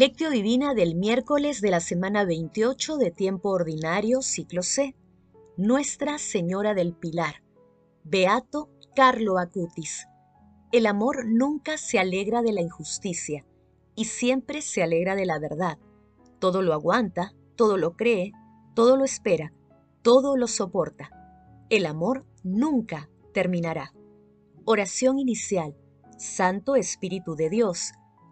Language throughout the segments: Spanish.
Lectio Divina del miércoles de la semana 28 de tiempo ordinario, ciclo C. Nuestra Señora del Pilar. Beato Carlo Acutis. El amor nunca se alegra de la injusticia y siempre se alegra de la verdad. Todo lo aguanta, todo lo cree, todo lo espera, todo lo soporta. El amor nunca terminará. Oración inicial. Santo Espíritu de Dios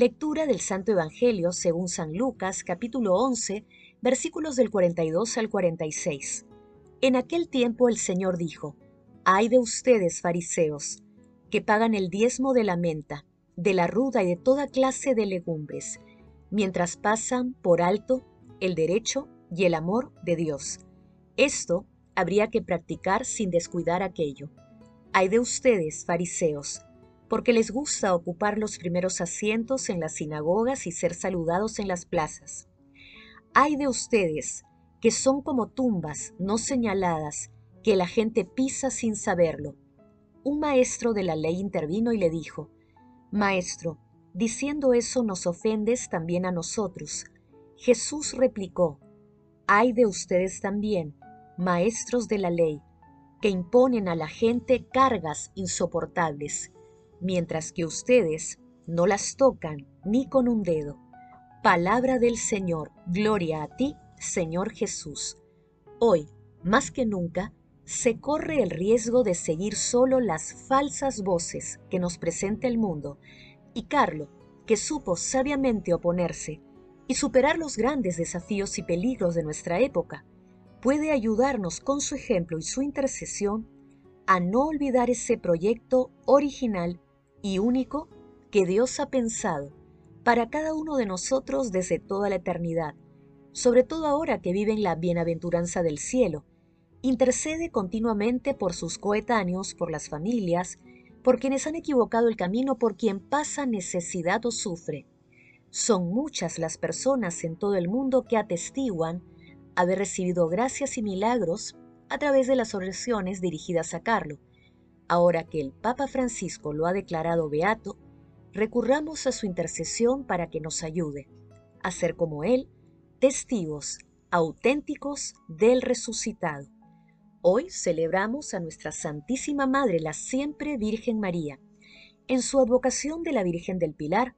Lectura del Santo Evangelio según San Lucas capítulo 11 versículos del 42 al 46. En aquel tiempo el Señor dijo, Ay de ustedes, fariseos, que pagan el diezmo de la menta, de la ruda y de toda clase de legumbres, mientras pasan por alto el derecho y el amor de Dios. Esto habría que practicar sin descuidar aquello. Ay de ustedes, fariseos, porque les gusta ocupar los primeros asientos en las sinagogas y ser saludados en las plazas. Hay de ustedes que son como tumbas no señaladas que la gente pisa sin saberlo. Un maestro de la ley intervino y le dijo, Maestro, diciendo eso nos ofendes también a nosotros. Jesús replicó, Hay de ustedes también, maestros de la ley, que imponen a la gente cargas insoportables mientras que ustedes no las tocan ni con un dedo. Palabra del Señor, gloria a ti, Señor Jesús. Hoy, más que nunca, se corre el riesgo de seguir solo las falsas voces que nos presenta el mundo, y Carlo, que supo sabiamente oponerse y superar los grandes desafíos y peligros de nuestra época, puede ayudarnos con su ejemplo y su intercesión a no olvidar ese proyecto original y único que Dios ha pensado para cada uno de nosotros desde toda la eternidad, sobre todo ahora que vive en la bienaventuranza del cielo. Intercede continuamente por sus coetáneos, por las familias, por quienes han equivocado el camino, por quien pasa necesidad o sufre. Son muchas las personas en todo el mundo que atestiguan haber recibido gracias y milagros a través de las oraciones dirigidas a Carlo, Ahora que el Papa Francisco lo ha declarado beato, recurramos a su intercesión para que nos ayude a ser como Él, testigos auténticos del resucitado. Hoy celebramos a nuestra Santísima Madre, la siempre Virgen María. En su advocación de la Virgen del Pilar,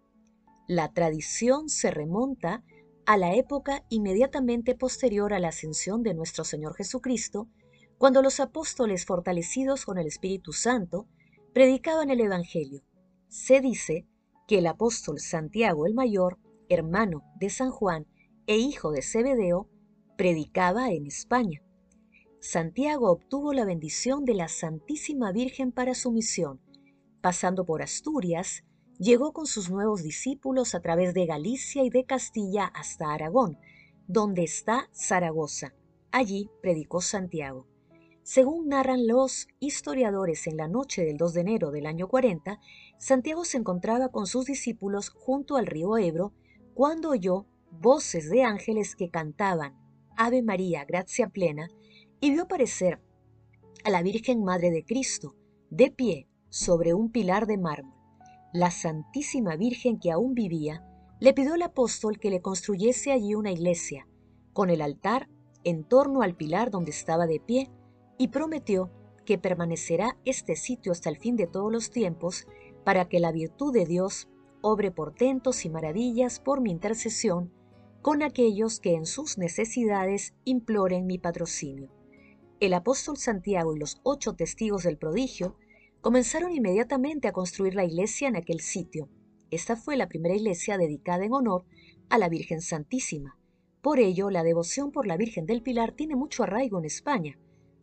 la tradición se remonta a la época inmediatamente posterior a la ascensión de nuestro Señor Jesucristo, cuando los apóstoles fortalecidos con el Espíritu Santo predicaban el Evangelio. Se dice que el apóstol Santiago el Mayor, hermano de San Juan e hijo de Zebedeo, predicaba en España. Santiago obtuvo la bendición de la Santísima Virgen para su misión. Pasando por Asturias, llegó con sus nuevos discípulos a través de Galicia y de Castilla hasta Aragón, donde está Zaragoza. Allí predicó Santiago. Según narran los historiadores en la noche del 2 de enero del año 40, Santiago se encontraba con sus discípulos junto al río Ebro cuando oyó voces de ángeles que cantaban Ave María, gracia plena, y vio aparecer a la Virgen Madre de Cristo, de pie sobre un pilar de mármol. La Santísima Virgen que aún vivía le pidió al apóstol que le construyese allí una iglesia, con el altar en torno al pilar donde estaba de pie, y prometió que permanecerá este sitio hasta el fin de todos los tiempos para que la virtud de Dios obre portentos y maravillas por mi intercesión con aquellos que en sus necesidades imploren mi patrocinio. El apóstol Santiago y los ocho testigos del prodigio comenzaron inmediatamente a construir la iglesia en aquel sitio. Esta fue la primera iglesia dedicada en honor a la Virgen Santísima. Por ello, la devoción por la Virgen del Pilar tiene mucho arraigo en España.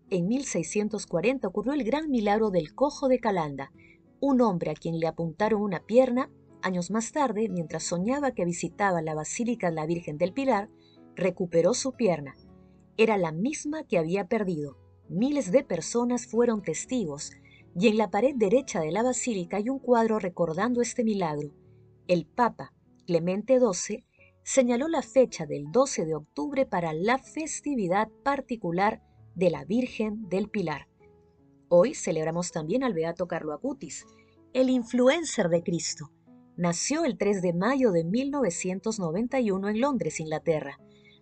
En 1640 ocurrió el gran milagro del cojo de Calanda, un hombre a quien le apuntaron una pierna Años más tarde, mientras soñaba que visitaba la Basílica de la Virgen del Pilar, recuperó su pierna. Era la misma que había perdido. Miles de personas fueron testigos, y en la pared derecha de la basílica hay un cuadro recordando este milagro. El Papa, Clemente XII, señaló la fecha del 12 de octubre para la festividad particular de la Virgen del Pilar. Hoy celebramos también al Beato Carlo Acutis, el influencer de Cristo. Nació el 3 de mayo de 1991 en Londres, Inglaterra,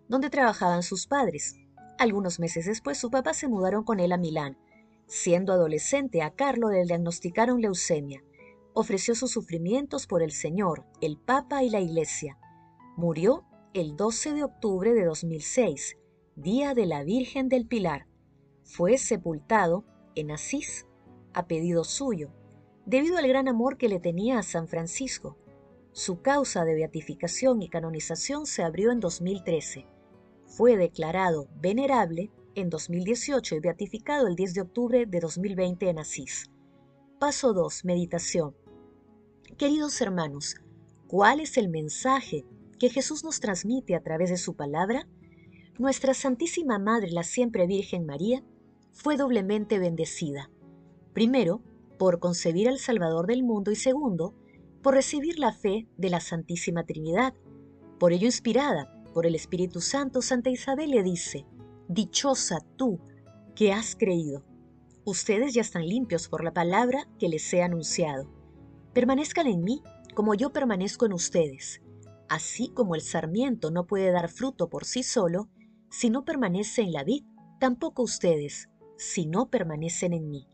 donde trabajaban sus padres. Algunos meses después su papá se mudaron con él a Milán. Siendo adolescente, a Carlo le diagnosticaron leucemia. Ofreció sus sufrimientos por el Señor, el Papa y la Iglesia. Murió el 12 de octubre de 2006, día de la Virgen del Pilar. Fue sepultado en Asís, a pedido suyo, debido al gran amor que le tenía a San Francisco. Su causa de beatificación y canonización se abrió en 2013. Fue declarado venerable en 2018 y beatificado el 10 de octubre de 2020 en Asís. Paso 2. Meditación. Queridos hermanos, ¿cuál es el mensaje que Jesús nos transmite a través de su palabra, nuestra Santísima Madre, la siempre Virgen María, fue doblemente bendecida. Primero, por concebir al Salvador del mundo y segundo, por recibir la fe de la Santísima Trinidad. Por ello inspirada por el Espíritu Santo, Santa Isabel le dice, Dichosa tú que has creído. Ustedes ya están limpios por la palabra que les he anunciado. Permanezcan en mí como yo permanezco en ustedes. Así como el sarmiento no puede dar fruto por sí solo, si no permanece en la vid, tampoco ustedes, si no permanecen en mí.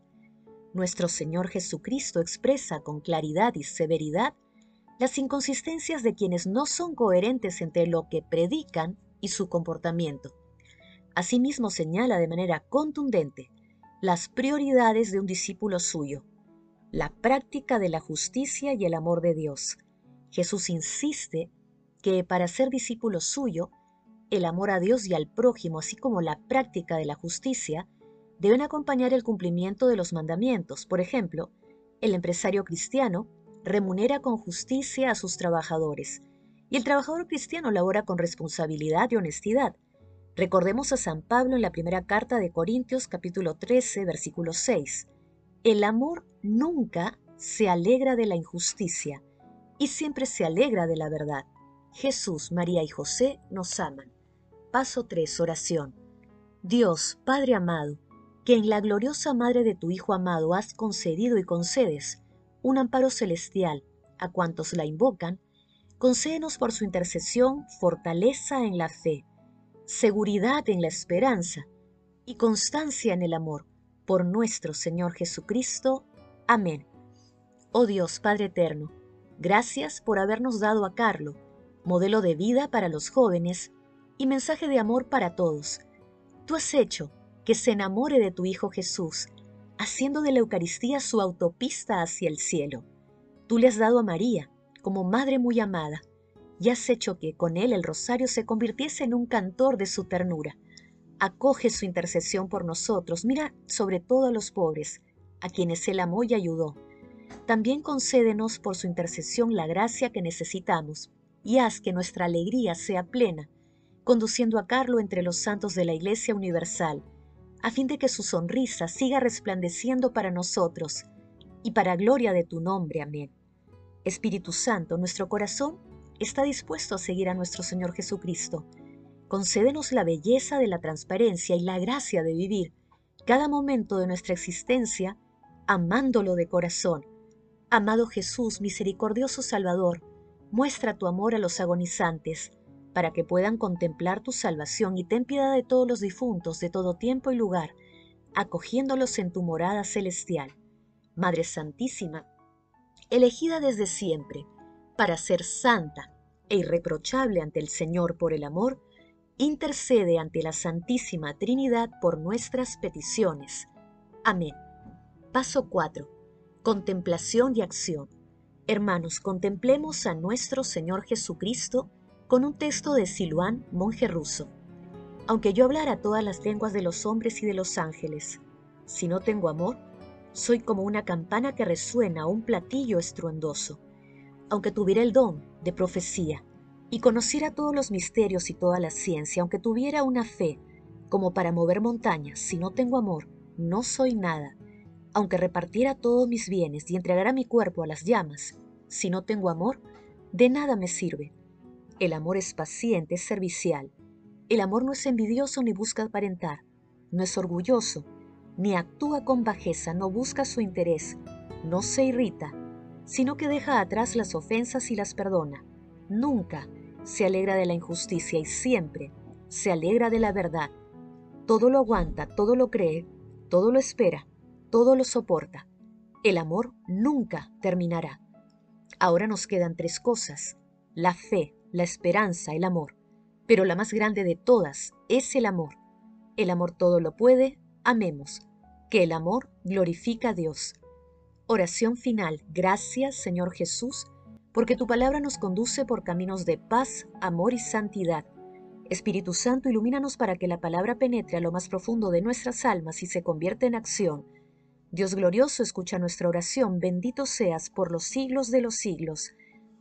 Nuestro Señor Jesucristo expresa con claridad y severidad las inconsistencias de quienes no son coherentes entre lo que predican y su comportamiento. Asimismo señala de manera contundente las prioridades de un discípulo suyo, la práctica de la justicia y el amor de Dios. Jesús insiste que para ser discípulo suyo, el amor a Dios y al prójimo, así como la práctica de la justicia, deben acompañar el cumplimiento de los mandamientos. Por ejemplo, el empresario cristiano remunera con justicia a sus trabajadores y el trabajador cristiano labora con responsabilidad y honestidad. Recordemos a San Pablo en la primera carta de Corintios capítulo 13 versículo 6. El amor nunca se alegra de la injusticia y siempre se alegra de la verdad. Jesús, María y José nos aman. Paso 3. Oración. Dios, Padre amado, que en la gloriosa Madre de tu Hijo amado has concedido y concedes un amparo celestial a cuantos la invocan, concédenos por su intercesión fortaleza en la fe, seguridad en la esperanza y constancia en el amor, por nuestro Señor Jesucristo. Amén. Oh Dios Padre Eterno, gracias por habernos dado a Carlo, modelo de vida para los jóvenes y mensaje de amor para todos. Tú has hecho que se enamore de tu Hijo Jesús, haciendo de la Eucaristía su autopista hacia el cielo. Tú le has dado a María como Madre muy amada, y has hecho que con él el rosario se convirtiese en un cantor de su ternura. Acoge su intercesión por nosotros, mira sobre todo a los pobres, a quienes él amó y ayudó. También concédenos por su intercesión la gracia que necesitamos y haz que nuestra alegría sea plena, conduciendo a Carlo entre los santos de la Iglesia Universal, a fin de que su sonrisa siga resplandeciendo para nosotros y para gloria de tu nombre. Amén. Espíritu Santo, nuestro corazón está dispuesto a seguir a nuestro Señor Jesucristo. Concédenos la belleza de la transparencia y la gracia de vivir cada momento de nuestra existencia amándolo de corazón. Amado Jesús, misericordioso Salvador, muestra tu amor a los agonizantes, para que puedan contemplar tu salvación y ten piedad de todos los difuntos de todo tiempo y lugar, acogiéndolos en tu morada celestial. Madre Santísima, elegida desde siempre para ser santa e irreprochable ante el Señor por el amor, intercede ante la Santísima Trinidad por nuestras peticiones. Amén. Paso 4. Contemplación y acción. Hermanos, contemplemos a nuestro Señor Jesucristo con un texto de Siluán, monje ruso. Aunque yo hablara todas las lenguas de los hombres y de los ángeles, si no tengo amor, soy como una campana que resuena o un platillo estruendoso. aunque tuviera el don de profecía y conociera todos los misterios y toda la ciencia, aunque tuviera una fe como para mover montañas, si no tengo amor, no soy nada. Aunque repartiera todos mis bienes y entregara mi cuerpo a las llamas, si no tengo amor, de nada me sirve. El amor es paciente, es servicial. El amor no es envidioso ni busca aparentar, no es orgulloso, ni actúa con bajeza, no busca su interés, no se irrita, sino que deja atrás las ofensas y las perdona. Nunca se alegra de la injusticia y siempre se alegra de la verdad. Todo lo aguanta, todo lo cree, todo lo espera, todo lo soporta. El amor nunca terminará. Ahora nos quedan tres cosas, la fe, la esperanza, el amor. Pero la más grande de todas es el amor. El amor todo lo puede, amemos. Que el amor glorifica a Dios. Oración final. Gracias, Señor Jesús, porque tu palabra nos conduce por caminos de paz, amor y santidad. Espíritu Santo, ilumínanos para que la palabra penetre a lo más profundo de nuestras almas y se convierta en acción. Dios glorioso, escucha nuestra oración, bendito seas por los siglos de los siglos.